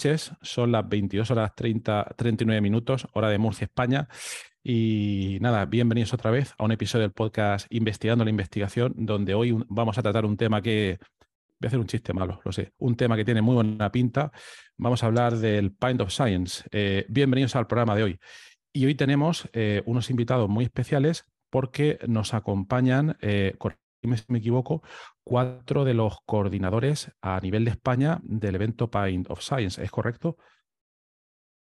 Noches. Son las 22 horas 30, 39 minutos, hora de Murcia, España. Y nada, bienvenidos otra vez a un episodio del podcast Investigando la Investigación, donde hoy vamos a tratar un tema que. Voy a hacer un chiste malo, lo sé. Un tema que tiene muy buena pinta. Vamos a hablar del Pint of Science. Eh, bienvenidos al programa de hoy. Y hoy tenemos eh, unos invitados muy especiales porque nos acompañan, eh, si me equivoco, cuatro de los coordinadores a nivel de España del evento Paint of Science. ¿Es correcto?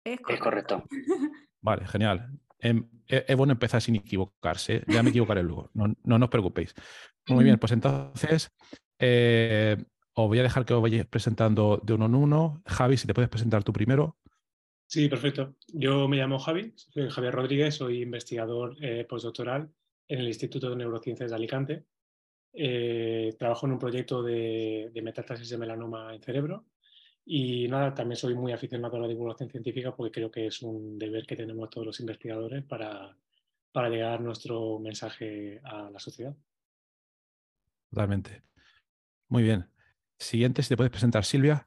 Es correcto. Vale, genial. Em, es, bueno empezar sin equivocarse. Ya me equivocaré luego. No, no, os preocupéis. Muy bien, pues entonces eh, os voy a dejar que os vayáis presentando de uno en uno. Javi, si te puedes presentar tú primero. Sí, perfecto. Yo me llamo Javi, soy Javier Rodríguez, soy investigador eh, postdoctoral en el Instituto de Neurociencias de Alicante eh, trabajo en un proyecto de, de, metástasis de melanoma en cerebro y nada, también soy muy aficionado a la divulgación científica porque creo que es un deber que tenemos todos los investigadores para, para llegar nuestro mensaje a la sociedad. Totalmente. Muy bien. Siguiente, si te puedes presentar, Silvia.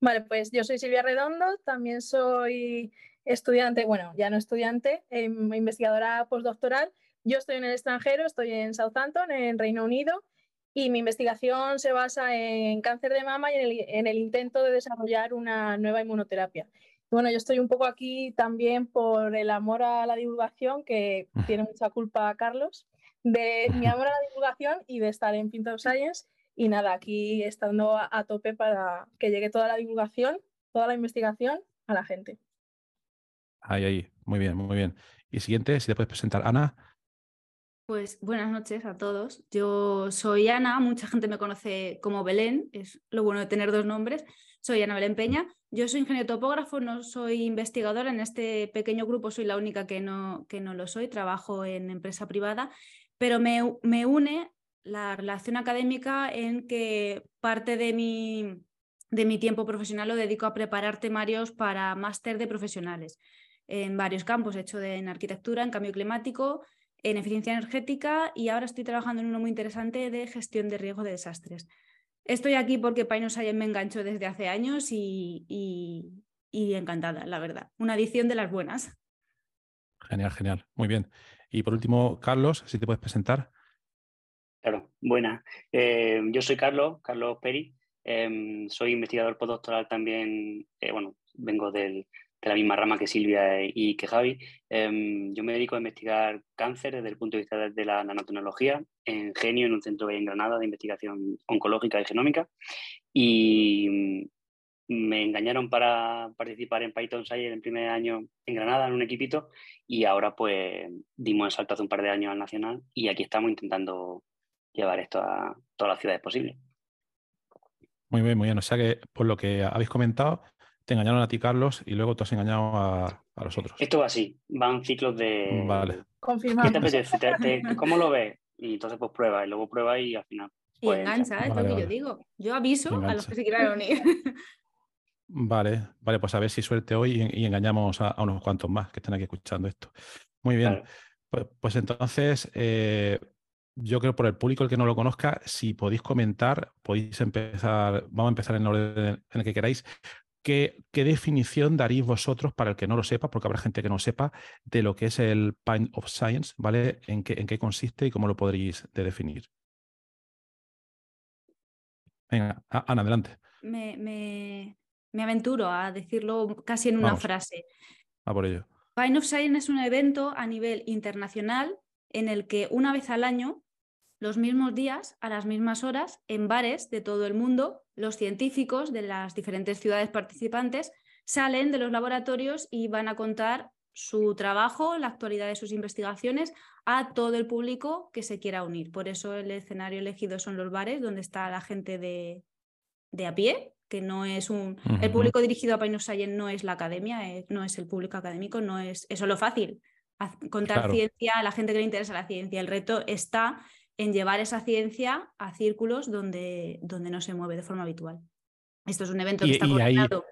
Vale, pues yo soy Silvia Redondo, también soy estudiante, bueno, ya no estudiante, eh, investigadora postdoctoral yo estoy en el extranjero, estoy en Southampton, en Reino Unido, y mi investigación se basa en cáncer de mama y en el, intento de desarrollar una nueva inmunoterapia. Bueno, yo estoy un poco aquí también por el amor a la divulgación, que tiene mucha culpa Carlos, de mi amor a la divulgación y de estar en Pint of Science. Y nada, aquí estando a tope para que llegue toda la divulgación, toda la investigación a la gente. Ahí, ahí, muy bien, muy bien. Y siguiente, si te puedes presentar, Ana. Pues buenas noches a todos. Yo soy Ana, mucha gente me conoce como Belén, es lo bueno de tener dos nombres. Soy Ana Belén Peña. Yo soy ingeniero topógrafo, no soy investigadora. En este pequeño grupo soy la única que no, que no lo soy. Trabajo en empresa privada, pero me, me une la relación académica en que parte de mi, de mi tiempo profesional lo dedico a preparar temarios para máster de profesionales en varios campos. He hecho en arquitectura, en cambio climático, en eficiencia energética y ahora estoy trabajando en uno muy interesante de gestión de riesgo de desastres. Estoy aquí porque Painos me enganchó desde hace años y, y, encantada, la verdad. Una edición de las buenas. Genial, genial. Muy bien. Y por último, Carlos, si te puedes presentar. Claro, buena. Eh, yo soy Carlos, Carlos Peri. Em, soy investigador postdoctoral también, eh, bueno, vengo del, de la misma rama que Silvia y que Javi. Em, yo me dedico a investigar cáncer desde el punto de vista de la nanotecnología en Genio, en un centro en Granada de investigación oncológica y genómica. Y me engañaron para participar en Python Science en primer año en Granada, en un equipito, y ahora pues dimos el salto hace un par de años al Nacional y aquí estamos intentando llevar esto a todas las ciudades posibles. Muy bien, muy bien. O sea que por lo que habéis comentado, te engañaron a ti, Carlos, y luego te has engañado a, los otros. Esto va así, van ciclos de. Vale. Confirmado. ¿Cómo lo ves? Y entonces pues prueba, y luego prueba y al final. y pues, engancha, es lo que yo digo. Yo aviso a los que se quieran unir. Vale, vale, pues a ver si suerte hoy y, engañamos a, unos cuantos más que estén aquí escuchando esto. Muy bien. Pues, pues, entonces, eh, yo creo por el público el que no lo conozca, si podéis comentar, podéis empezar, vamos a empezar en el orden en el que queráis, ¿Qué, definición daréis vosotros, para el que no lo sepa, porque habrá gente que no sepa, de lo que es el Pint of Science, ¿vale? ¿En qué, en qué consiste y cómo lo podréis definir? Venga, Ana, adelante. Me, me, aventuro a decirlo casi en una frase. A por ello. Pine of Science es un evento a nivel internacional en el que una vez al año, los mismos días, a las mismas horas, en bares de todo el mundo, los científicos de las diferentes ciudades participantes salen de los laboratorios y van a contar su trabajo, la actualidad de sus investigaciones a todo el público que se quiera unir. Por eso el escenario elegido son los bares, donde está la gente de, de a pie, que no es un... El público dirigido a Pine Science no es la academia, eh, no es el público académico, no es eso lo fácil. Contar ciencia a la gente que le interesa la ciencia. El reto está en llevar esa ciencia a círculos donde, donde no se mueve de forma habitual. Esto es un evento que está coordinado.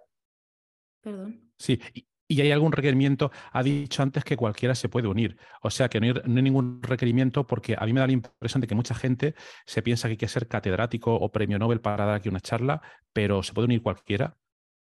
Perdón. Sí, y hay algún requerimiento, ha dicho antes que cualquiera se puede unir. O sea que no hay, ningún requerimiento porque a mí me da la impresión de que mucha gente se piensa que hay que ser catedrático o premio Nobel para dar aquí una charla, pero ¿se puede unir cualquiera?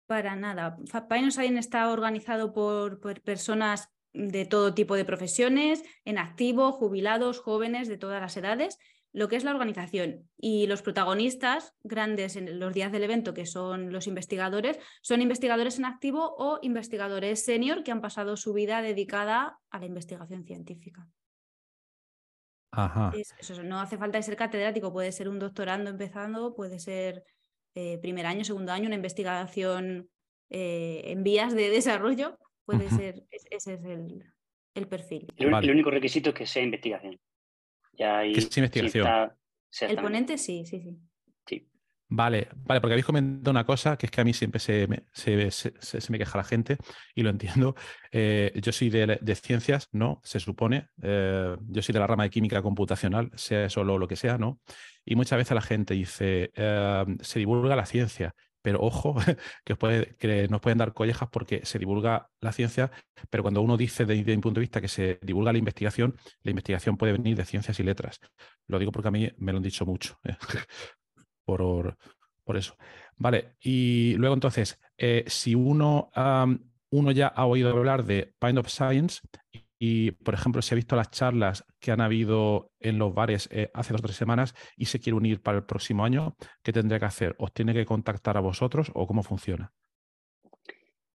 Para nada. Pine Science está organizado por, por personas de todo tipo de profesiones, en activo, jubilados, jóvenes, de todas las edades lo que es la organización y los protagonistas grandes en los días del evento, que son los investigadores, son investigadores en activo o investigadores senior que han pasado su vida dedicada a la investigación científica. Ajá. eso, no hace falta ser catedrático, puede ser un doctorando empezando, puede ser eh, primer año, segundo año, una investigación eh, en vías de desarrollo, puede ser, ese es el, perfil. el único requisito es que sea investigación. Ya es investigación? el ponente sí, sí, sí. Vale, vale, porque habéis comentado una cosa que es que a mí siempre se me, se, me queja la gente y lo entiendo. Eh, yo soy de, ciencias, ¿no? Se supone. Eh, yo soy de la rama de química computacional, sea eso lo, lo que sea, ¿no? Y muchas veces la gente dice, eh, se divulga la ciencia pero ojo, que, nos pueden dar collejas porque se divulga la ciencia, pero cuando uno dice desde mi punto de vista que se divulga la investigación, la investigación puede venir de ciencias y letras. Lo digo porque a mí me lo han dicho mucho, por, por, eso. Vale, y luego entonces, eh, si uno, uno ya ha oído hablar de Pine of Science y, por ejemplo, si ha visto las charlas que han habido en los bares eh, hace dos o tres semanas y se quiere unir para el próximo año, ¿qué tendría que hacer? ¿Os tiene que contactar a vosotros o cómo funciona?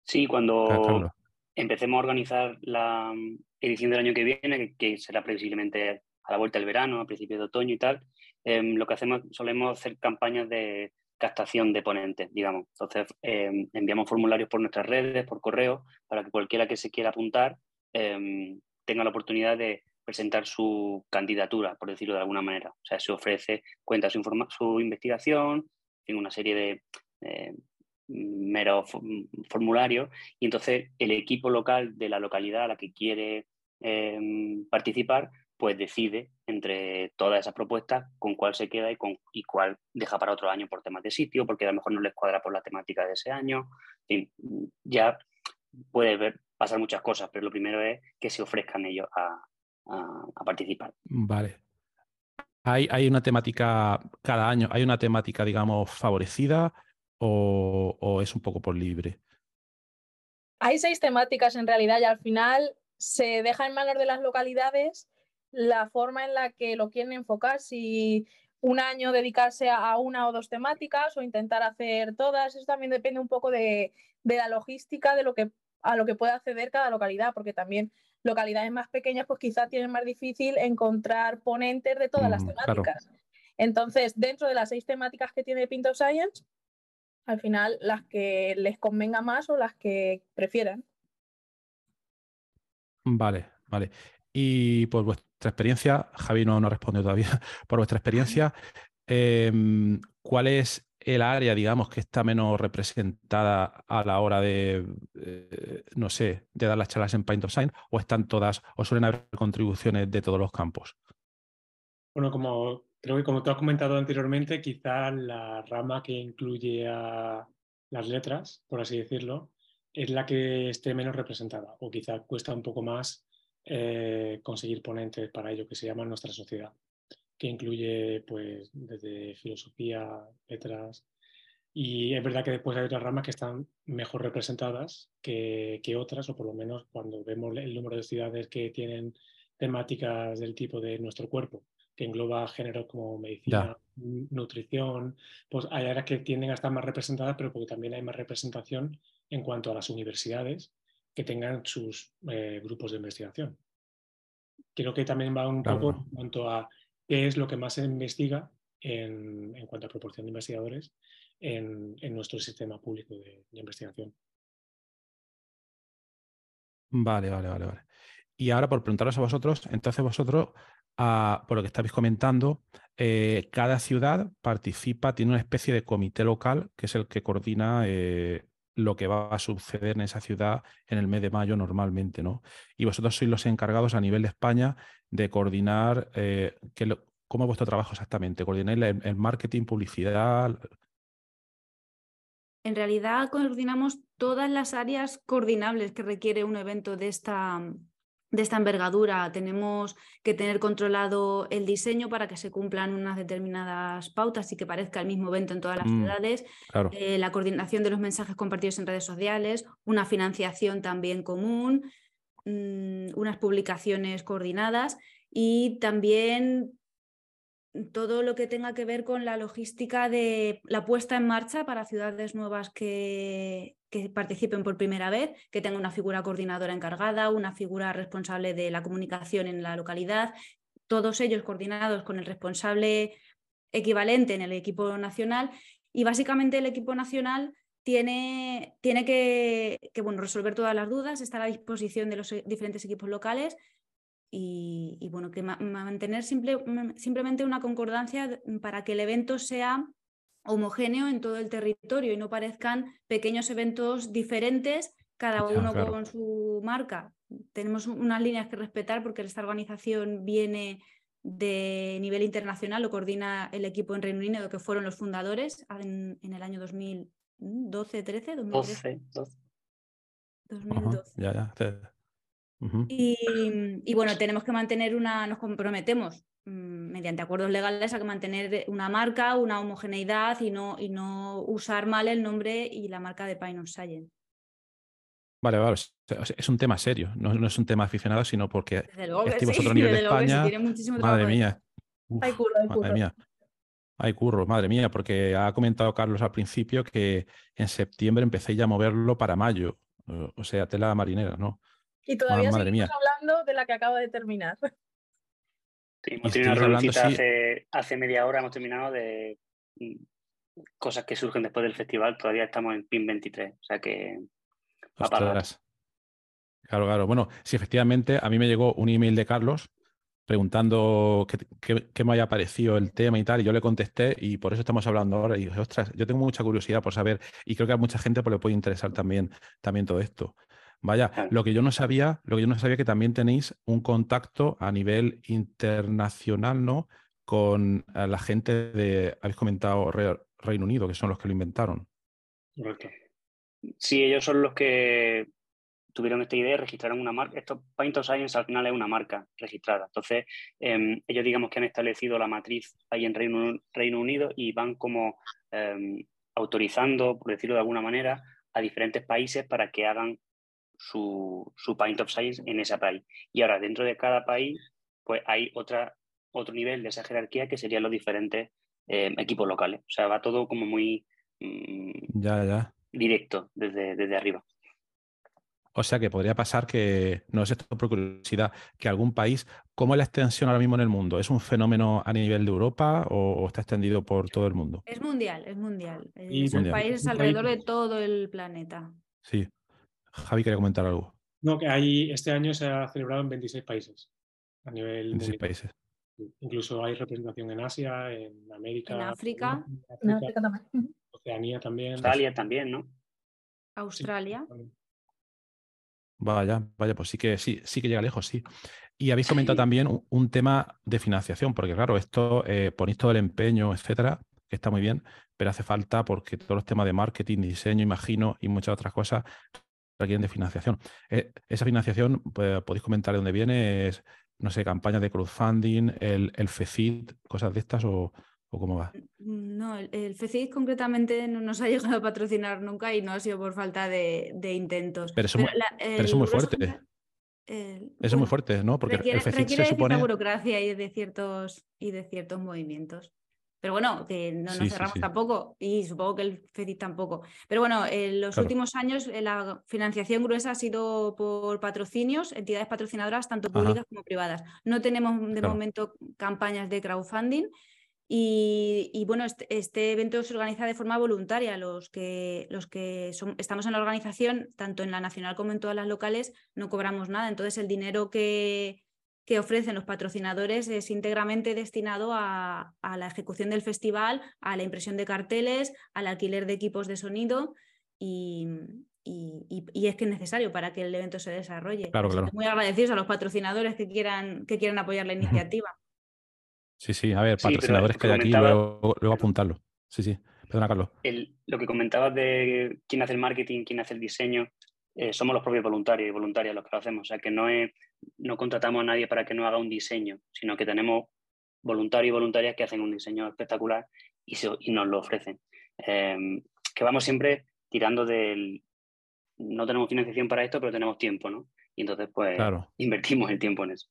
Sí, cuando empecemos a organizar la mm, edición del año que viene, que, será previsiblemente a la vuelta del verano, a principios de otoño y tal, em, lo que hacemos, solemos hacer campañas de captación de ponentes, digamos. Entonces, em, enviamos formularios por nuestras redes, por correo, para que cualquiera que se quiera apuntar Em, tenga la oportunidad de presentar su candidatura, por decirlo de alguna manera. O sea, se ofrece, cuenta su, su investigación, tiene una serie de meros formularios y entonces el equipo local de la localidad a la que quiere em, participar pues decide entre todas esas propuestas con cuál se queda y, con, y cuál deja para otro año por temas de sitio, porque a lo mejor no les cuadra por la temática de ese año. ya puede ver, pasar muchas cosas, pero lo primero es que se ofrezcan ellos a, participar. Vale. ¿Hay, ¿Hay, una temática cada año, hay una temática, digamos, favorecida o, es un poco por libre? Hay seis temáticas en realidad y al final se deja en manos de las localidades la forma en la que lo quieren enfocar, si un año dedicarse a una o dos temáticas o intentar hacer todas, eso también depende un poco de, de la logística, de lo que a lo que puede acceder cada localidad, porque también localidades más pequeñas pues quizás tienen más difícil encontrar ponentes de todas las mm, temáticas. Entonces, dentro de las seis temáticas que tiene Pinto Science, al final las que les convenga más o las que prefieran. Vale, vale. Y por vuestra experiencia, Javi no, no responde todavía, por vuestra experiencia, em, ¿cuál es el área, digamos, que está menos representada a la hora de, eh, no sé, de dar las charlas en Paint of Sign, o están todas, o suelen haber contribuciones de todos los campos? Bueno, como creo que como tú has comentado anteriormente, quizá la rama que incluye a las letras, por así decirlo, es la que esté menos representada, o quizá cuesta un poco más eh, conseguir ponentes para ello, que se llama nuestra sociedad que incluye pues desde filosofía, letras, y es verdad que después hay otras ramas que están mejor representadas que, otras, o por lo menos cuando vemos el número de ciudades que tienen temáticas del tipo de nuestro cuerpo, que engloba géneros como medicina, nutrición, pues hay áreas que tienden a estar más representadas, pero porque también hay más representación en cuanto a las universidades que tengan sus eh, grupos de investigación. Creo que también va un poco en cuanto a es lo que más se investiga en, cuanto a proporción de investigadores en, nuestro sistema público de, investigación. Vale, vale, vale, vale. Y ahora por preguntaros a vosotros, entonces vosotros, ah, por lo que estáis comentando, eh, cada ciudad participa, tiene una especie de comité local que es el que coordina eh, lo que va a suceder en esa ciudad en el mes de mayo normalmente, ¿no? Y vosotros sois los encargados a nivel de España de coordinar, eh, ¿cómo es vuestro trabajo exactamente? ¿Coordináis el, marketing, publicidad? En realidad coordinamos todas las áreas coordinables que requiere un evento de esta, de esta envergadura. Tenemos que tener controlado el diseño para que se cumplan unas determinadas pautas y que parezca el mismo evento en todas las mm, ciudades. Eh, la coordinación de los mensajes compartidos en redes sociales, una financiación también común, mm, unas publicaciones coordinadas y también todo lo que tenga que ver con la logística de la puesta en marcha para ciudades nuevas que, que participen por primera vez, que tenga una figura coordinadora encargada, una figura responsable de la comunicación en la localidad, todos ellos coordinados con el responsable equivalente en el equipo nacional. Y básicamente el equipo nacional tiene, tiene que, bueno, resolver todas las dudas, estar a disposición de los diferentes equipos locales y, bueno, que mantener simple, simplemente una concordancia para que el evento sea homogéneo en todo el territorio y no parezcan pequeños eventos diferentes, cada uno con su marca. Tenemos unas líneas que respetar porque esta organización viene de nivel internacional, lo coordina el equipo en Reino Unido, que fueron los fundadores en, el año 2012, 13, 2012. 2012. ya, ya. Y, bueno, tenemos que mantener una, nos comprometemos Mm, mediante acuerdos legales a que mantener una marca, una homogeneidad y no, y no usar mal el nombre y la marca de Pine Science. Vale, vale. Es un tema serio, no, es un tema aficionado, sino porque estimos otro nivel de España. madre mía. hay curro, hay curro. Madre mía. Hay curro, madre mía, porque ha comentado Carlos al principio que en septiembre empecé ya a moverlo para mayo. O sea, tela marinera, ¿no? Y todavía seguimos hablando de la que acaba de terminar. hemos terminado hace, hace, media hora, hemos terminado de mm, cosas que surgen después del festival. Todavía estamos en PIN 23, o sea que va Claro, claro. Bueno, sí, efectivamente, a mí me llegó un email de Carlos preguntando qué, me haya parecido el tema y tal, y yo le contesté y por eso estamos hablando ahora. Y dije, ostras, yo tengo mucha curiosidad por saber, y creo que a mucha gente pues, le puede interesar también, también todo esto. Vaya, lo que yo no sabía, lo que yo no sabía que también tenéis un contacto a nivel internacional, ¿no? Con eh, la gente de, habéis comentado Reino Unido, que son los que lo inventaron. Correcto. Sí, ellos son los que tuvieron esta idea y registraron una marca. Esto, Paint of Science al final es una marca registrada. Entonces, em, ellos digamos que han establecido la matriz ahí en Reino, Reino Unido y van como em, autorizando, por decirlo de alguna manera, a diferentes países para que hagan su, su Paint of Science en ese país. Y ahora, dentro de cada país, pues hay otra, otro nivel de esa jerarquía que serían los diferentes eh, equipos locales. O sea, va todo como muy mm, ya, ya. directo desde, desde arriba. O sea que podría pasar que, no es esto por curiosidad, que algún país, ¿cómo es la extensión ahora mismo en el mundo? ¿Es un fenómeno a nivel de Europa o, está extendido por todo el mundo? Es mundial, es mundial. Es un país alrededor de todo el planeta. Sí. Javi quería comentar algo. No, que hay, este año se ha celebrado en 26 países a nivel 26 países. Incluso hay representación en Asia, en América. En África. En África, también. Oceanía también. Australia también, ¿no? Australia. vaya, vaya, pues sí que sí, sí que llega lejos, sí. Y habéis comentado también un, tema de financiación, porque claro, esto eh, ponéis todo el empeño, etcétera, que está muy bien, pero hace falta porque todos los temas de marketing, diseño, imagino, y muchas otras cosas requieren de financiación. Eh, esa financiación, pues, podéis comentar de dónde viene, es, no sé, campañas de crowdfunding, el, el FECID, cosas de estas o, cómo va. No, el, FECID concretamente no nos ha llegado a patrocinar nunca y no ha sido por falta de, intentos. Pero eso, es muy fuerte. eso es muy fuerte, ¿no? Porque requiere, el FECID se supone... burocracia y de, ciertos, y de ciertos movimientos. Pero bueno, que no nos cerramos tampoco y supongo que el FECIT tampoco. Pero bueno, en los últimos años eh, la financiación gruesa ha sido por patrocinios, entidades patrocinadoras, tanto públicas como privadas. No tenemos de momento campañas de crowdfunding. Y, bueno, este, este, evento se organiza de forma voluntaria. Los que, los que estamos en la organización, tanto en la nacional como en todas las locales, no cobramos nada. Entonces, el dinero que, que ofrecen los patrocinadores es íntegramente destinado a, la ejecución del festival, a la impresión de carteles, al alquiler de equipos de sonido y, es que es necesario para que el evento se desarrolle. Claro, Muy agradecidos a los patrocinadores que quieran, que quieran apoyar la iniciativa. Sí, sí, a ver, patrocinadores que hay aquí, luego, apuntarlo. Sí, sí, perdona, Carlos. lo que comentabas de quién hace el marketing, quién hace el diseño, eh, somos los propios voluntarios y voluntarias los que lo hacemos. O sea, que no, es, no contratamos a nadie para que no haga un diseño, sino que tenemos voluntarios y voluntarias que hacen un diseño espectacular y, y nos lo ofrecen. Em, que vamos siempre tirando del... No tenemos financiación para esto, pero tenemos tiempo, ¿no? Y entonces, pues, invertimos el tiempo en eso.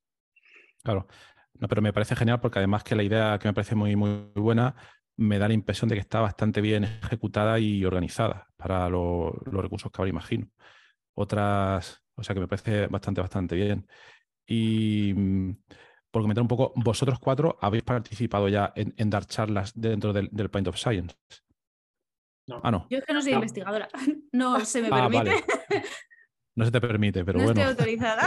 Claro. No, pero me parece genial porque además que la idea que me parece muy, muy buena me da la impresión de que está bastante bien ejecutada y organizada para los recursos que ahora imagino otras, o sea que me parece bastante, bastante bien. Y mm, por comentar un poco, vosotros cuatro habéis participado ya en, dar charlas dentro del, del Point of Science. No. Ah, no. Yo es que no soy investigadora, no se me ah, permite. No se te permite, pero bueno. No estoy autorizada.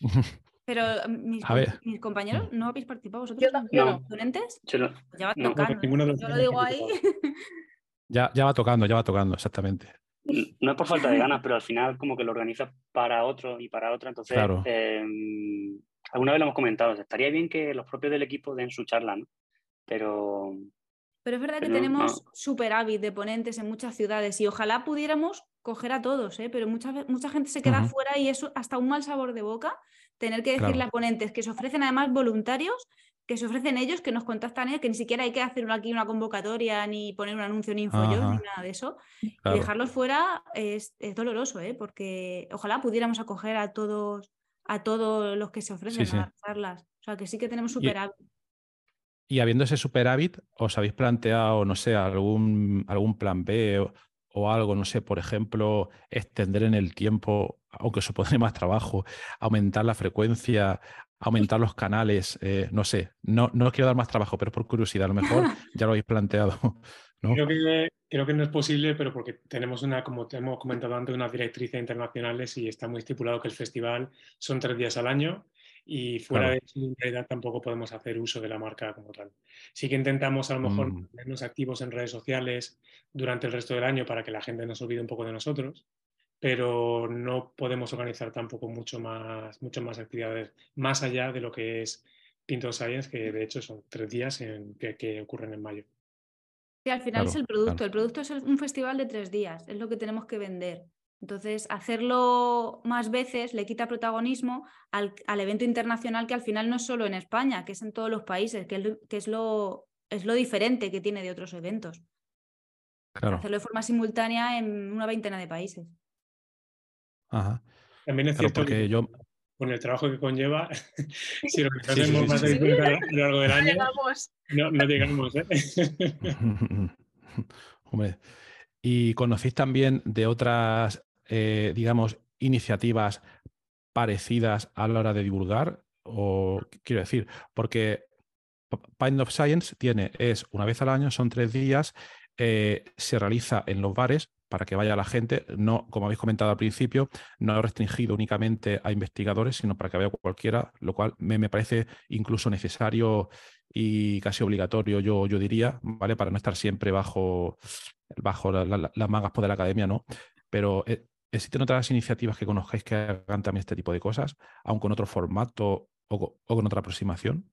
Pero mm, mis, mis, compañeros, ¿no habéis participado vosotros? Yo no. ¿Ponentes? Yo no. Ya va tocando. Yo lo digo ahí. Ya, ya va tocando, ya va tocando, exactamente. No es por falta de ganas, pero al final como que lo organiza para otro y para otra. Entonces, em, alguna vez lo hemos comentado, estaría bien que los propios del equipo den su charla, ¿no? Pero... Pero es verdad que tenemos superávit de ponentes en muchas ciudades y ojalá pudiéramos coger a todos, ¿eh? pero mucha, mucha gente se queda fuera y eso hasta un mal sabor de boca tener que decirle a ponentes que se ofrecen además voluntarios que se ofrecen ellos, que nos contactan ellos, que ni siquiera hay que hacer aquí una convocatoria, ni poner un anuncio en InfoYo, ni nada de eso. Y dejarlos fuera es, doloroso, ¿eh? porque ojalá pudiéramos acoger a todos, a todos los que se ofrecen a dar charlas. O sea, que sí que tenemos superávit. Y, habiendo ese superávit, ¿os habéis planteado, no sé, algún, algún plan B o, o algo, no sé, por ejemplo, extender en el tiempo, aunque supone más trabajo, aumentar la frecuencia, aumentar los canales, eh, no sé, no, no quiero dar más trabajo, pero por curiosidad, a lo mejor ya lo habéis planteado. ¿no? Creo, que, creo que no es posible, pero porque tenemos una, como te hemos comentado antes, unas directrices internacionales y está muy estipulado que el festival son tres días al año y fuera de eso, en realidad tampoco podemos hacer uso de la marca como tal. Sí que intentamos a lo mejor mm. ponernos activos en redes sociales durante el resto del año para que la gente nos olvide un poco de nosotros, pero no podemos organizar tampoco mucho más, mucho más actividades más allá de lo que es Pinto Science, que de hecho son tres días en, que, ocurren en mayo. Sí, al final es el producto. El producto es un festival de tres días, es lo que tenemos que vender. Entonces, hacerlo más veces le quita protagonismo al, evento internacional que al final no es solo en España, que es en todos los países, que es lo, es lo, diferente que tiene de otros eventos. Hacerlo de forma simultánea en una veintena de países. También es cierto que yo... con el trabajo que conlleva, si lo hacemos más a lo largo del año, no, no llegamos. ¿eh? Hombre. ¿Y conocéis también de otras, eh, digamos, iniciativas parecidas a la hora de divulgar? O quiero decir, porque Pine of Science tiene, es una vez al año, son tres días, eh, se realiza en los bares, para que vaya la gente, no, como habéis comentado al principio, no restringido únicamente a investigadores, sino para que vaya cualquiera, lo cual me, parece incluso necesario y casi obligatorio, yo, yo diría, ¿vale? Para no estar siempre bajo, bajo las mangas de la academia, ¿no? Pero eh, ¿existen otras iniciativas que conozcáis que hagan también este tipo de cosas, aunque con otro formato o con otra aproximación?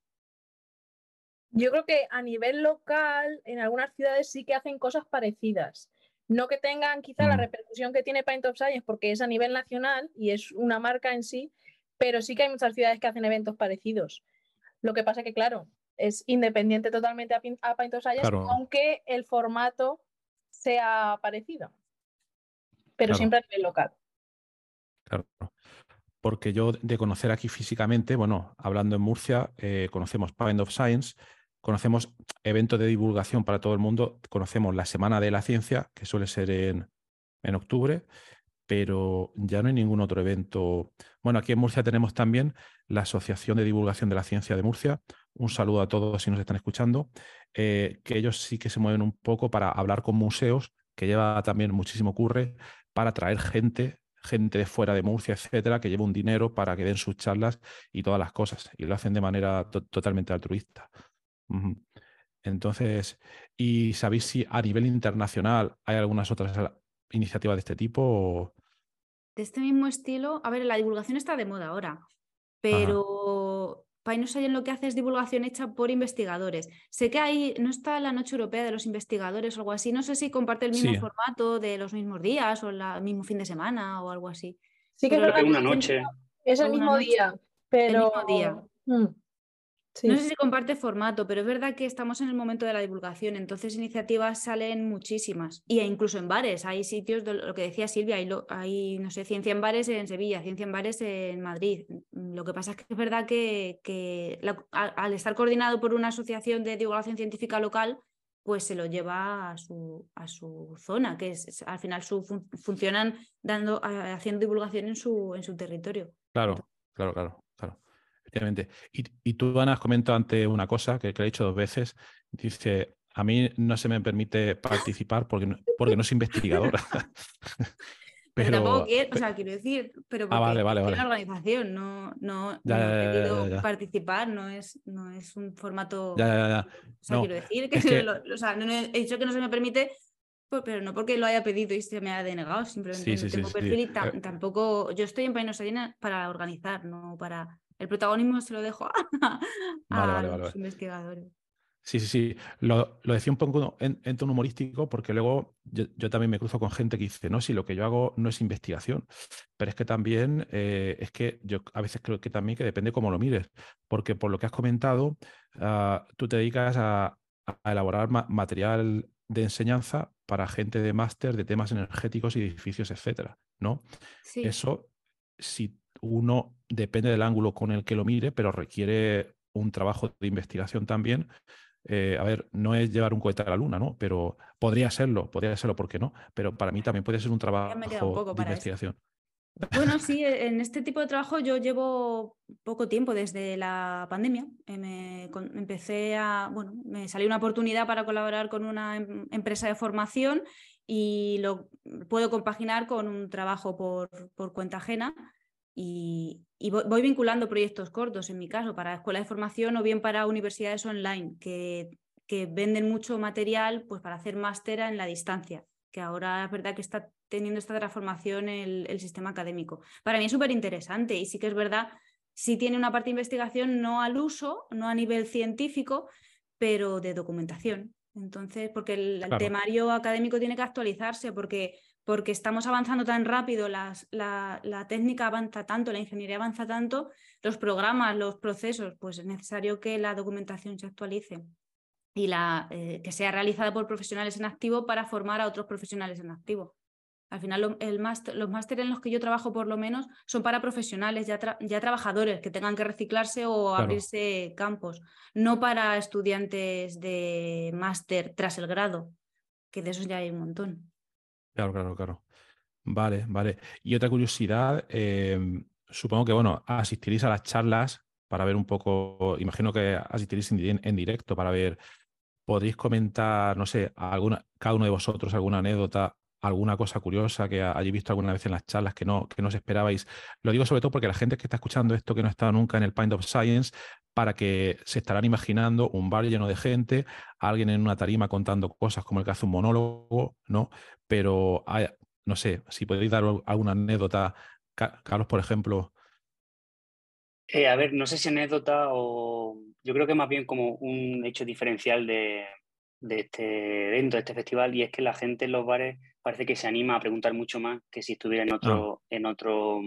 Yo creo que a nivel local, en algunas ciudades sí que hacen cosas parecidas. No que tengan quizá la mm. repercusión que tiene Paint of Science porque es a nivel nacional y es una marca en sí, pero sí que hay muchas ciudades que hacen eventos parecidos. Lo que pasa que, claro, es independiente totalmente a, Paint of Science, aunque el formato sea parecido, pero siempre a nivel local. Claro. Porque yo de conocer aquí físicamente, bueno, hablando en Murcia, eh, conocemos Paint of Science, conocemos eventos de divulgación para todo el mundo, conocemos la Semana de la Ciencia, que suele ser en, en octubre, pero ya no hay ningún otro evento. Bueno, aquí en Murcia tenemos también la Asociación de Divulgación de la Ciencia de Murcia. Un saludo a todos si nos están escuchando, eh, que ellos sí que se mueven un poco para hablar con museos, que lleva también muchísimo curre, para traer gente, gente de fuera de Murcia, etcétera, que lleva un dinero para que den sus charlas y todas las cosas. Y lo hacen de manera totalmente altruista. Entonces, ¿y sabéis si a nivel internacional hay algunas otras iniciativas de este tipo? de este mismo estilo, a ver, la divulgación está de moda ahora, pero Painos en lo que hace es divulgación hecha por investigadores. Sé que ahí no está la Noche Europea de los Investigadores o algo así, no sé si comparte el mismo formato de los mismos días o el mismo fin de semana o algo así. Sí que es una noche. Es el mismo día, pero... El mismo día. Mm. No sé si comparte formato, pero es verdad que estamos en el momento de la divulgación, entonces iniciativas salen muchísimas. Y incluso en bares, hay sitios, lo que decía Silvia, hay, no sé, ciencia en bares en Sevilla, ciencia en bares en Madrid. Lo que pasa es que es verdad que, al estar coordinado por una asociación de divulgación científica local, pues se lo lleva a su, a su zona, que es, al final su, funcionan dando, haciendo divulgación en su, en su territorio. Claro, claro, claro. Efectivamente. Y, tú, Ana, has comentado ante una cosa que, que he dicho dos veces. Dice, a mí no se me permite participar porque no, porque no soy investigadora. pero, tampoco quiero, o sea, quiero decir, pero ah, porque vale, vale, una organización, no, no, he querido participar, no es, no es un formato. Ya, ya, ya. O sea, quiero decir que, o sea, no, he dicho que no se me permite pero no porque lo haya pedido y se me haya denegado, simplemente no tengo perfil y eh, tampoco. Yo estoy en Painos para organizar, no para el protagonismo se lo dejo a, los investigadores. Sí, sí, sí. Lo, decía un poco en, tono humorístico porque luego yo, también me cruzo con gente que dice, no, si lo que yo hago no es investigación, pero es que también, eh, es que yo a veces creo que también que depende cómo lo mires, porque por lo que has comentado, ah, tú te dedicas a, elaborar material de enseñanza para gente de máster de temas energéticos y edificios, etcétera, ¿no? Sí. Eso, si uno depende del ángulo con el que lo mire, pero requiere un trabajo de investigación también. Eh, a ver, no es llevar un cohete a la luna, ¿no? Pero podría serlo, podría serlo, ¿por qué no? Pero para mí también puede ser un trabajo de investigación. Bueno, sí, e, en este tipo de trabajo yo llevo poco tiempo desde la pandemia. Eh, me, empecé a, bueno, me salió una oportunidad para colaborar con una em, empresa de formación y lo puedo compaginar con un trabajo por, por cuenta ajena y, voy, vinculando proyectos cortos, en mi caso, para escuelas de formación o bien para universidades online, que, que venden mucho material pues, para hacer máster en la distancia, que ahora es verdad que está teniendo esta transformación el, el sistema académico. Para mí es súper interesante y sí que es verdad, sí tiene una parte de investigación no al uso, no a nivel científico, pero de documentación. Entonces, porque el, el temario académico tiene que actualizarse, porque porque estamos avanzando tan rápido, la, técnica avanza tanto, la ingeniería avanza tanto, los programas, los procesos, pues es necesario que la documentación se actualice y la, eh, que sea realizada por profesionales en activo para formar a otros profesionales en activo. Al final, el los másteres en los que yo trabajo, por lo menos, son para profesionales, ya, ya trabajadores que tengan que reciclarse o abrirse campos, no para estudiantes de máster tras el grado, que de esos ya hay un montón. Claro, claro, claro. Vale, vale. Y otra curiosidad, em, supongo que, bueno, asistiréis a las charlas para ver un poco, imagino que asistiréis en, directo para ver, podréis comentar, no sé, alguna, cada uno de vosotros alguna anécdota, alguna cosa curiosa que hayáis visto alguna vez en las charlas que no, que no os esperabais. Lo digo sobre todo porque la gente que está escuchando esto, que no ha estado nunca en el Pint of Science, para que se estarán imaginando un bar lleno de gente, alguien en una tarima contando cosas como el que hace un monólogo, ¿no? Pero no sé, si podéis dar alguna anécdota, Carlos, por ejemplo. Eh, a ver, no sé si anécdota o yo creo que más bien como un hecho diferencial de, este evento, de este festival, y es que la gente en los bares parece que se anima a preguntar mucho más que si estuviera en otro, ah. en otro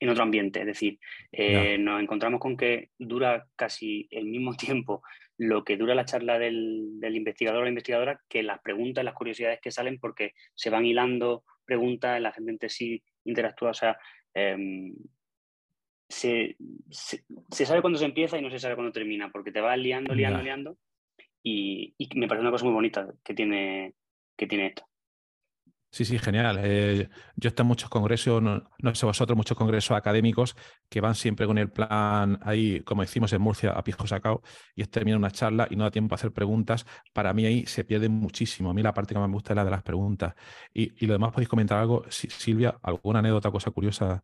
en otro ambiente. Es decir, eh, nos encontramos con que dura casi el mismo tiempo lo que dura la charla del, investigador o la investigadora que las preguntas, las curiosidades que salen porque se van hilando preguntas, la gente entre sí interactúa. O sea, em, se, sabe cuándo se empieza y no se sabe cuándo termina, porque te vas liando, liando, liando. y, me parece una cosa muy bonita que tiene, que tiene esto. Sí, sí, genial. Eh, yo estoy en muchos congresos, no, sé vosotros, muchos congresos académicos que van siempre con el plan ahí, como decimos en Murcia, a pijo sacado, y termina una charla y no da tiempo a hacer preguntas. Para mí ahí se pierde muchísimo. A mí la parte que más me gusta es la de las preguntas. Y, y lo demás, podéis comentar algo. Silvia, ¿alguna anécdota, cosa curiosa?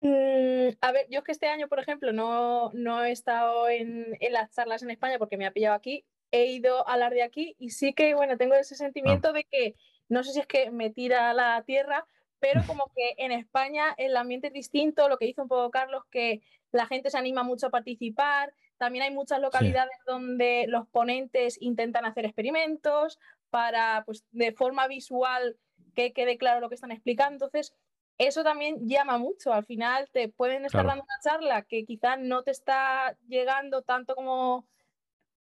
Mm, a ver, yo es que este año, por ejemplo, no, no he estado en, en las charlas en España porque me ha pillado aquí. He ido a hablar de aquí y sí que, bueno, tengo ese sentimiento de que no sé si es que me tira a la tierra, pero como que en España el ambiente es distinto, lo que hizo un poco Carlos, que la gente se anima mucho a participar, también hay muchas localidades donde los ponentes intentan hacer experimentos para, pues, de forma visual que quede claro lo que están explicando. Entonces, eso también llama mucho. Al final te pueden estar dando una charla que quizás no te está llegando tanto como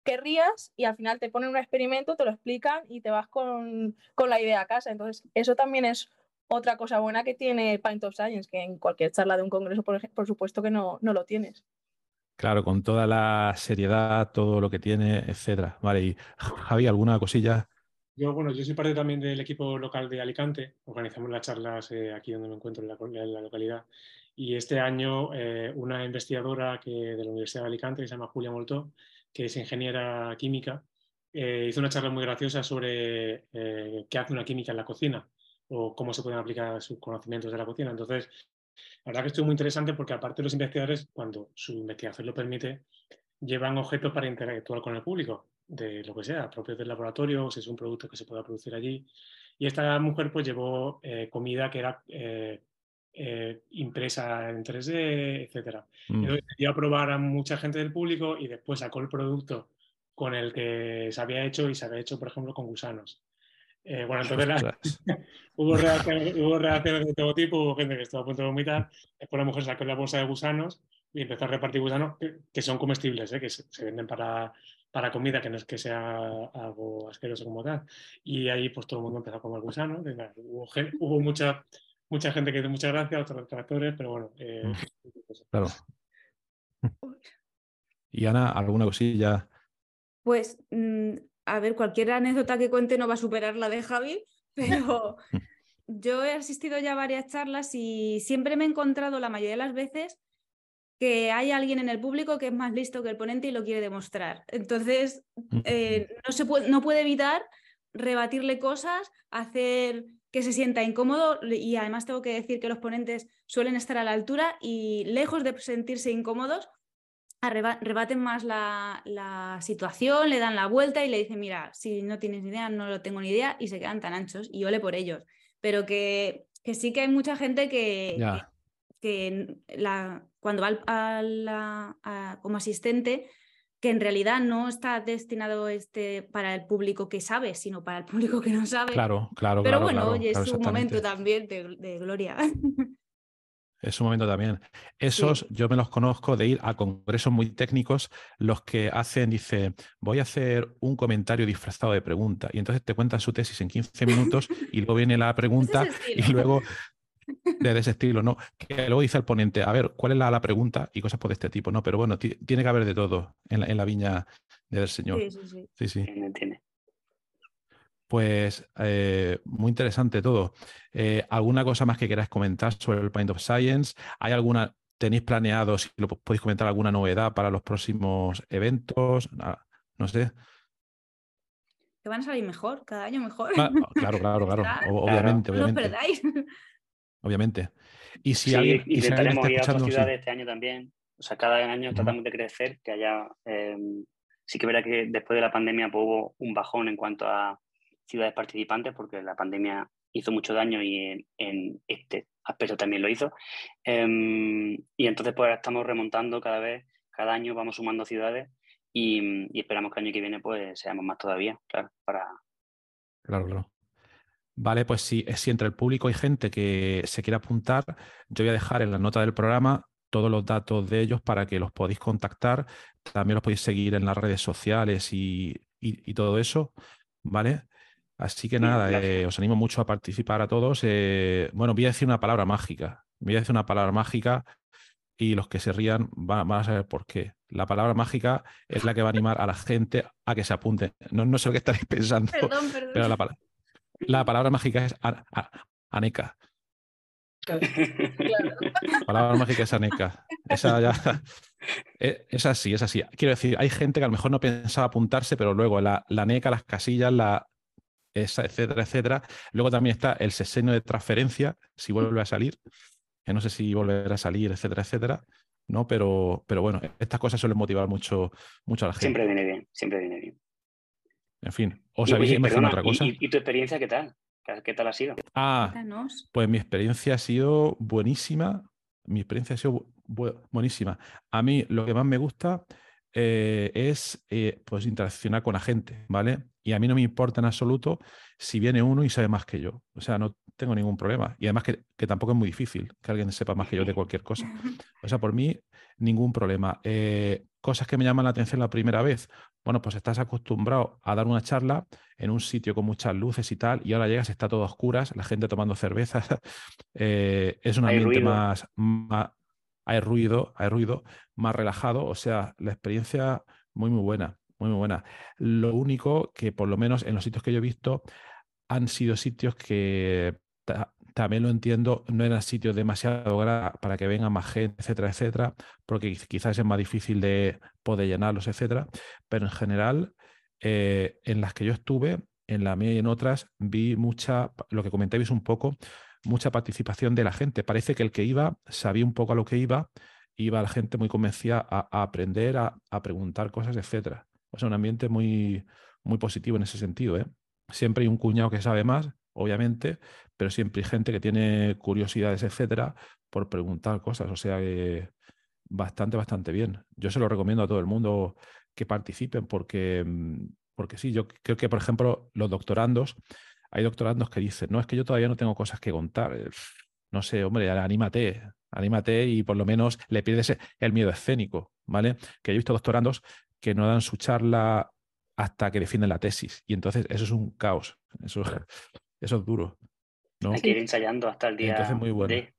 querrías y al final te ponen un experimento, te lo explican y te vas con, la idea a casa. Entonces, eso también es otra cosa buena que tiene Paint of Science, que en cualquier charla de un congreso, por, por supuesto que no, no lo tienes. Claro, con toda la seriedad, todo lo que tiene, etcétera. Vale, y Javi, ¿alguna cosilla? Yo, bueno, yo soy parte también del equipo local de Alicante. Organizamos las charlas eh, aquí donde me encuentro en la, localidad. Y este año eh, una investigadora que, de la Universidad de Alicante, que se llama Julia Moltó, que es ingeniera química, eh, hizo una charla muy graciosa sobre eh, qué hace una química en la cocina o cómo se pueden aplicar sus conocimientos de la cocina. Entonces, la verdad que estuvo muy interesante porque aparte los investigadores, cuando su investigación lo permite, llevan objetos para interactuar con el público, de lo que sea, propios del laboratorio, si es un producto que se pueda producir allí. Y esta mujer pues llevó eh, comida que era eh, impresa en 3D, etc. Mm. dio a probar a mucha gente del público y después sacó el producto con el que se había hecho y se había hecho, por ejemplo, con gusanos. Eh, bueno, entonces hubo, reacciones, de todo tipo, hubo gente que estaba a punto de vomitar, después la mujer sacó la bolsa de gusanos y empezó a repartir gusanos que, son comestibles, ¿eh? que se, venden para, para comida, que no es que sea algo asqueroso como tal. Y ahí pues todo el mundo empezó a comer gusanos, hubo, hubo mucha mucha gente que dice muchas gracias, otros detractores, pero bueno. Eh, mm. claro. Y Ana, ¿alguna cosilla? Pues, mm, a ver, cualquier anécdota que cuente no va a superar la de Javi, pero yo he asistido ya a varias charlas y siempre me he encontrado la mayoría de las veces que hay alguien en el público que es más listo que el ponente y lo quiere demostrar. Entonces, eh, no, se puede, no puede evitar rebatirle cosas, hacer que se sienta incómodo y además tengo que decir que los ponentes suelen estar a la altura y lejos de sentirse incómodos, rebaten más la, situación, le dan la vuelta y le dicen, mira, si no tienes ni idea, no lo tengo ni idea y se quedan tan anchos y ole por ellos. Pero que, que sí que hay mucha gente que, que, la, cuando va a, como asistente que en realidad no está destinado este para el público que sabe, sino para el público que no sabe. Claro, claro. Pero bueno, oye, es un momento también de, gloria. Es un momento también. Esos yo me los conozco de ir a congresos muy técnicos, los que hacen, dice, voy a hacer un comentario disfrazado de pregunta. Y entonces te cuentan su tesis en 15 minutos y luego viene la pregunta y luego de ese estilo, ¿no? Que luego dice el ponente, a ver, ¿cuál es la, pregunta? Y cosas por este tipo, ¿no? Pero bueno, tiene que haber de todo en la, viña del Señor. Sí, sí, sí. sí, Pues eh, muy interesante todo. Eh, ¿Alguna cosa más que queráis comentar sobre el Paint of Science? ¿Hay alguna, tenéis planeado, si lo podéis comentar, alguna novedad para los próximos eventos? Ah, no sé. Que van a salir mejor, cada año mejor. Ah, claro, claro, claro. obviamente, obviamente. No os perdáis obviamente. Y si sí, alguien. intentaremos ir a otras ciudades este año también. O sea, cada año tratamos de crecer, que haya. Em, sí que verá que después de la pandemia pues, hubo un bajón en cuanto a ciudades participantes, porque la pandemia hizo mucho daño y en, este aspecto también lo hizo. Em, y entonces, pues estamos remontando cada vez, cada año vamos sumando ciudades y, y, esperamos que el año que viene pues seamos más todavía, claro, para. Claro, claro. Vale, pues si, si entre el público hay gente que se quiera apuntar, yo voy a dejar en la nota del programa todos los datos de ellos para que los podáis contactar. También los podéis seguir en las redes sociales y, todo eso, ¿vale? Así que nada, eh, os animo mucho a participar a todos. Eh, bueno, voy a decir una palabra mágica. Voy a decir una palabra mágica y los que se rían van, a saber por qué. La palabra mágica es la que va a animar a la gente a que se apunte. No, no sé lo que estaréis pensando, Perdón, perdón. pero la, la palabra mágica es a- a- aneca. Claro. La palabra mágica es aneca. Esa ya. eh, Es así, es así. Quiero decir, hay gente que a lo mejor no pensaba apuntarse, pero luego la, la aneca, las casillas, la, esa, etcétera, etcétera. Luego también está el sexenio de transferencia, si vuelve a salir, que no sé si volverá a salir, etcétera, etcétera. ¿no? Pero, pero bueno, estas cosas suelen motivar mucho, mucho a la gente. Siempre viene bien, siempre viene bien. En fin, ¿os habéis imaginado otra cosa? ¿y, tu experiencia qué tal? ¿Qué, tal ha sido? Ah. Pues mi experiencia ha sido buenísima. Mi experiencia ha sido bu- bu- buenísima. A mí lo que más me gusta eh, es eh, pues interaccionar con la gente, ¿vale? Y a mí no me importa en absoluto si viene uno y sabe más que yo. O sea, no tengo ningún problema. Y además que, que tampoco es muy difícil que alguien sepa más que yo de cualquier cosa. O sea, por mí, ningún problema. Eh, cosas que me llaman la atención la primera vez. Bueno, pues estás acostumbrado a dar una charla en un sitio con muchas luces y tal, y ahora llegas, está todo a oscuras, la gente tomando cerveza. eh, es un ambiente más, más- Hay ruido, hay ruido, más relajado. O sea, la experiencia muy, muy buena. Muy, muy buena. Lo único que, por lo menos en los sitios que yo he visto, han sido sitios que también lo entiendo, no eran sitios demasiado grandes para que venga más gente, etcétera, etcétera, porque quiz- quizás es más difícil de poder llenarlos, etcétera. Pero en general, eh, en las que yo estuve, en la mía y en otras, vi mucha, lo que comentabais un poco, mucha participación de la gente. Parece que el que iba sabía un poco a lo que iba, iba la gente muy convencida a, aprender, a, a preguntar cosas, etcétera. O sea, un ambiente muy, muy positivo en ese sentido, ¿eh? Siempre hay un cuñado que sabe más, obviamente, pero siempre hay gente que tiene curiosidades, etcétera, por preguntar cosas. O sea que bastante, bastante bien. Yo se lo recomiendo a todo el mundo que participen porque, mm, porque sí, yo creo que, por ejemplo, los doctorandos, hay doctorandos que dicen, no, es que yo todavía no tengo cosas que contar. Eh, No sé, hombre, anímate, anímate y por lo menos le pierdes el miedo escénico, ¿vale? Que yo he visto doctorandos que no dan su charla hasta que defienden la tesis y entonces eso es un caos, eso, eso es duro, ¿no? Hay que ir ensayando hasta el día Entonces, muy buena. de.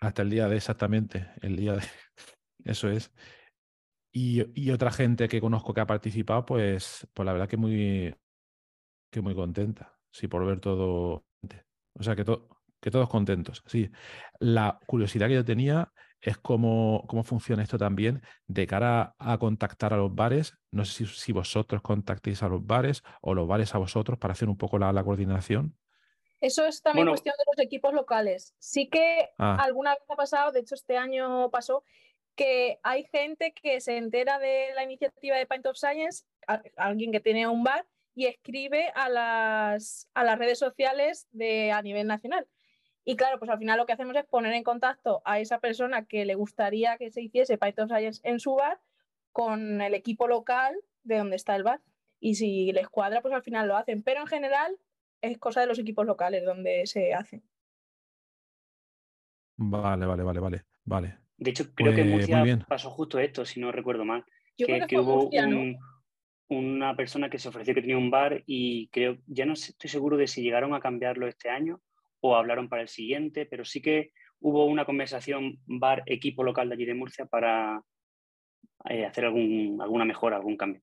Hasta el día de exactamente, el día de... Eso es. Y, y otra gente que conozco que ha participado, pues, pues la verdad que muy, que muy contenta, sí, por ver todo. O sea, que, to- que todos contentos, sí. La curiosidad que yo tenía es cómo, cómo funciona esto también de cara a contactar a los bares. No sé si, si vosotros contactéis a los bares o los bares a vosotros para hacer un poco la, la coordinación. Eso es también Bueno. cuestión de los equipos locales. Sí que Ah. alguna vez ha pasado, de hecho este año pasó, que hay gente que se entera de la iniciativa de Pint of Science, a- alguien que tiene un bar, y escribe a las, a las redes sociales de, a nivel nacional. Y claro, pues al final lo que hacemos es poner en contacto a esa persona que le gustaría que se hiciese of Science en su bar con el equipo local de donde está el bar. Y si les cuadra, pues al final lo hacen. Pero en general es cosa de los equipos locales donde se hace. Vale, vale, vale, vale, vale. De hecho, creo que en Murcia bien. pasó justo esto, si no recuerdo mal. Yo que, creo que, que fue hubo Murcia, ¿no? un- una persona que se ofreció que tenía un bar y creo, ya no estoy seguro de si llegaron a cambiarlo este año o hablaron para el siguiente, pero sí que hubo una conversación bar equipo local de allí de Murcia para eh, hacer algún, alguna mejora, algún cambio.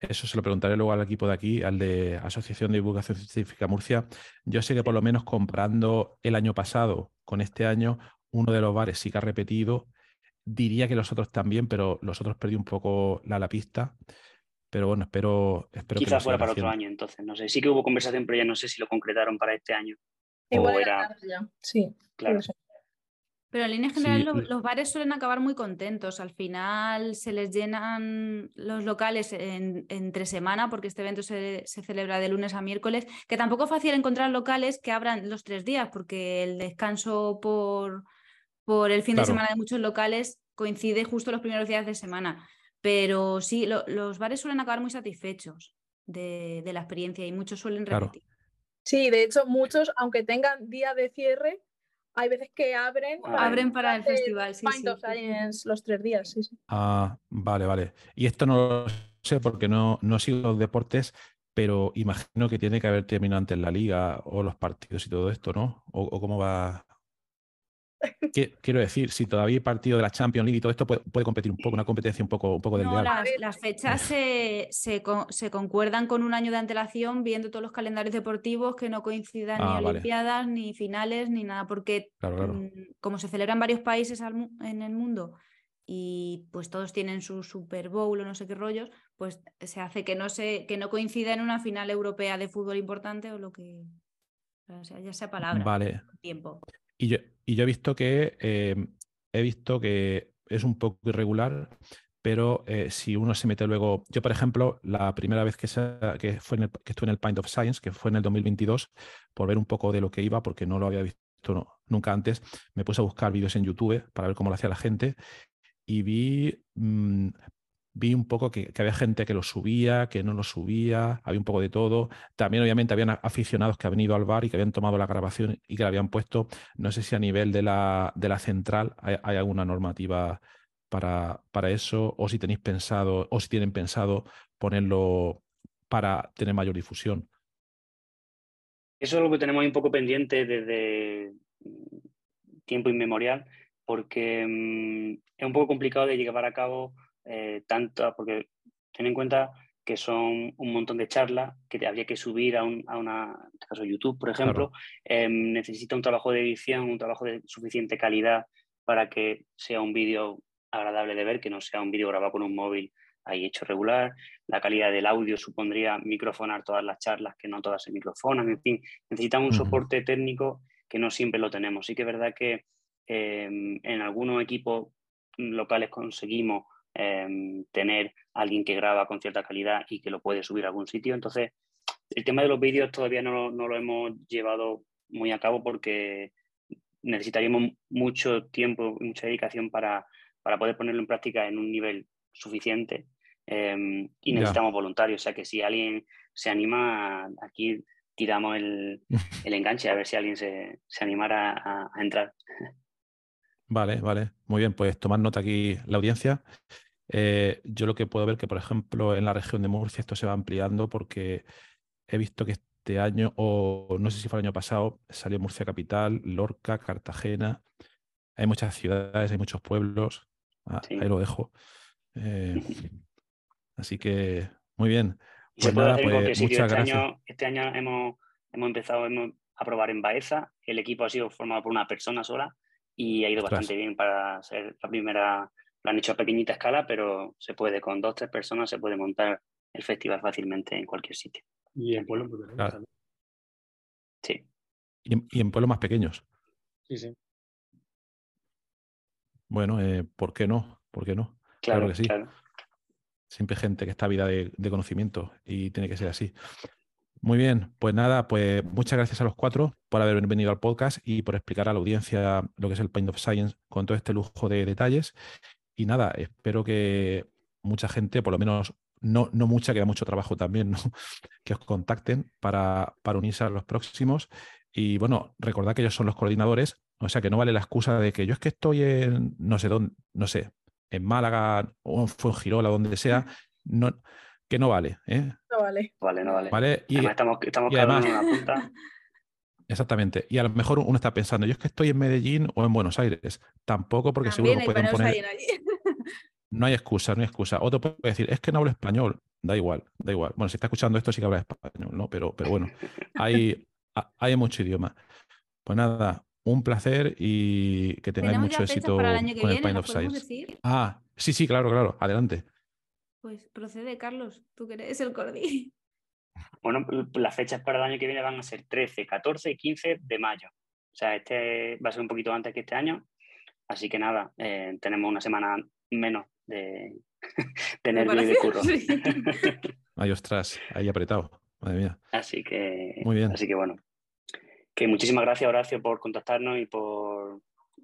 Eso se lo preguntaré luego al equipo de aquí, al de Asociación de Divulgación Científica Murcia. Yo sé que por lo menos comprando el año pasado con este año, uno de los bares sí que ha repetido. Diría que los otros también, pero los otros perdí un poco la pista. Pero bueno, espero, espero que lo Quizás fuera para otro año, entonces, no sé. Sí que hubo conversación, pero ya no sé si lo concretaron para este año. Igual o era ya. Sí, Claro. Pero en línea Sí, general lo- l- los, bares suelen acabar muy contentos. Al final se les llenan los locales en- entre semana porque este evento se, se celebra de lunes a miércoles, que tampoco es fácil encontrar locales que abran los tres días porque el descanso por, por el fin de semana de muchos locales coincide justo los primeros días de semana. Pero sí, lo- los bares suelen acabar muy satisfechos de, de la experiencia y muchos suelen Claro. repetir. Sí, de hecho, muchos, aunque tengan día de cierre, hay veces que abren Ah, Abren para el festival, sí, sí, of. Science los tres días. Sí, sí. Ah, vale, vale. Y esto no lo sé porque no, no sigo los deportes, pero imagino que tiene que haber terminado antes la liga o los partidos y todo esto, ¿no? ¿O, o cómo va? Quiero decir, si todavía hay partido de la Champions League y todo esto puede, competir un poco, una competencia un poco, un poco del no, las, fechas se, se, concuerdan con un año de antelación viendo todos los calendarios deportivos que no coincidan ni ah, Olimpiadas, ni finales, ni nada, porque mm, como se celebran varios países en el mundo y pues todos tienen su Super Bowl o no sé qué rollos, pues se hace que no, se, que no coincida en una final europea de fútbol importante o lo que o sea, ya sea palabra. Vale. Tiempo. Y yo, y yo he visto que em, he visto que es un poco irregular, pero eh, si uno se mete luego, yo por ejemplo, la primera vez que, que, fue en que estuve en el Pint of Science, que fue en el 2022, por ver un poco de lo que iba, porque no lo había visto nunca antes, me puse a buscar vídeos en YouTube para ver cómo lo hacía la gente y vi, mm, vi un poco que, había gente que lo subía, que no lo subía, había un poco de todo. También obviamente habían aficionados que habían ido al bar y que habían tomado la grabación y que la habían puesto. No sé si a nivel de la, de la central hay, alguna normativa para, para eso o si tenéis pensado o si tienen pensado ponerlo para tener mayor difusión. Eso es algo que tenemos un poco pendiente desde tiempo inmemorial porque mm, es un poco complicado de llevar a cabo eh, tanto, porque ten en cuenta que son un montón de charlas que habría que subir a, un, a una, en este caso YouTube, por ejemplo, em, necesita un trabajo de edición, un trabajo de suficiente calidad para que sea un vídeo agradable de ver, que no sea un vídeo grabado con un móvil ahí hecho regular. La calidad del audio supondría microfonar todas las charlas, que no todas se microfonan, en fin, necesitan un soporte técnico que no siempre lo tenemos. Sí que es verdad que Em, en algunos equipos locales conseguimos em, tener alguien que graba con cierta calidad y que lo puede subir a algún sitio. Entonces, el tema de los vídeos todavía no, lo hemos llevado muy a cabo porque necesitaríamos mucho tiempo y mucha dedicación para, poder ponerlo en práctica en un nivel suficiente em, y necesitamos voluntarios. O sea que si alguien se anima, aquí tiramos el, enganche a ver si alguien se, animara a entrar. Vale, vale. Muy bien, pues tomar nota aquí la audiencia. Eh, yo lo que puedo ver que, por ejemplo, en la región de Murcia esto se va ampliando porque he visto que este año, o no sé si fue el año pasado, salió Murcia Capital, Lorca, Cartagena. Hay muchas ciudades, hay muchos pueblos. Ah, ahí lo dejo. Eh, así que, muy bien. Pues nada, pues, muchas este Año, este año hemos, hemos empezado a probar en Baeza. El equipo ha sido formado por una persona sola y ha ido bastante bien para ser la primera. Lo han hecho a pequeñita escala, pero se puede, con dos, tres personas, se puede montar el festival fácilmente en cualquier sitio. Y en pueblos muy pequeños Sí. Y en, pueblos más pequeños. Sí, sí. Bueno, eh, ¿por qué no? ¿Por qué no? Claro, que sí. Siempre gente que está vida de, de conocimiento y tiene que ser así. Muy bien, pues nada, pues muchas gracias a los cuatro por haber venido al podcast y por explicar a la audiencia lo que es el Paint of Science con todo este lujo de detalles. Y nada, espero que mucha gente, por lo menos no, no mucha, queda mucho trabajo también, ¿no? que os contacten para, para unirse a los próximos. Y bueno, recordad que ellos son los coordinadores, o sea que no vale la excusa de que yo es que estoy en, no sé dónde, no sé, en Málaga o en Girola, donde sea. No, que no vale. ¿eh? No vale. Vale, no vale. Y, estamos, estamos y además, una punta. Exactamente. Y a lo mejor uno está pensando, yo es que estoy en Medellín o en Buenos Aires. Tampoco, porque seguro que pueden poner. No hay excusa, no hay excusa. Otro puede decir, es que no hablo español. Da igual, da igual. Bueno, si está escuchando esto, sí que habla español, ¿no? Pero, pero bueno, hay, hay mucho idioma. Pues nada, un placer y que tengáis mucho éxito con el Pine of Science. Ah, sí, sí, claro, claro. Adelante. Pues procede, Carlos, tú que eres el cordi. Bueno, las fechas para el año que viene van a ser 13, 14 y 15 de mayo. O sea, este va a ser un poquito antes que este año. Así que nada, eh, tenemos una semana menos de, nervios y de curro. Ay, ostras, ahí apretado. Madre mía. Así que, Muy bien. Así que bueno, que muchísimas gracias, Horacio, por contactarnos y por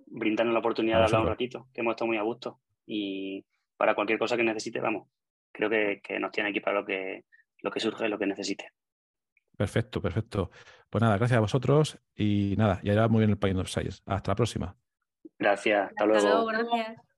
brindarnos la oportunidad de hablar un ratito, que hemos estado muy a gusto. Y para cualquier cosa que necesite, vamos, creo que, nos tiene aquí para lo que, lo que surge, lo que necesite. Perfecto, perfecto. Pues nada, gracias a vosotros y nada, ya irá muy bien el Paint of Science. Hasta la próxima. Gracias, hasta, luego. Hasta luego, gracias.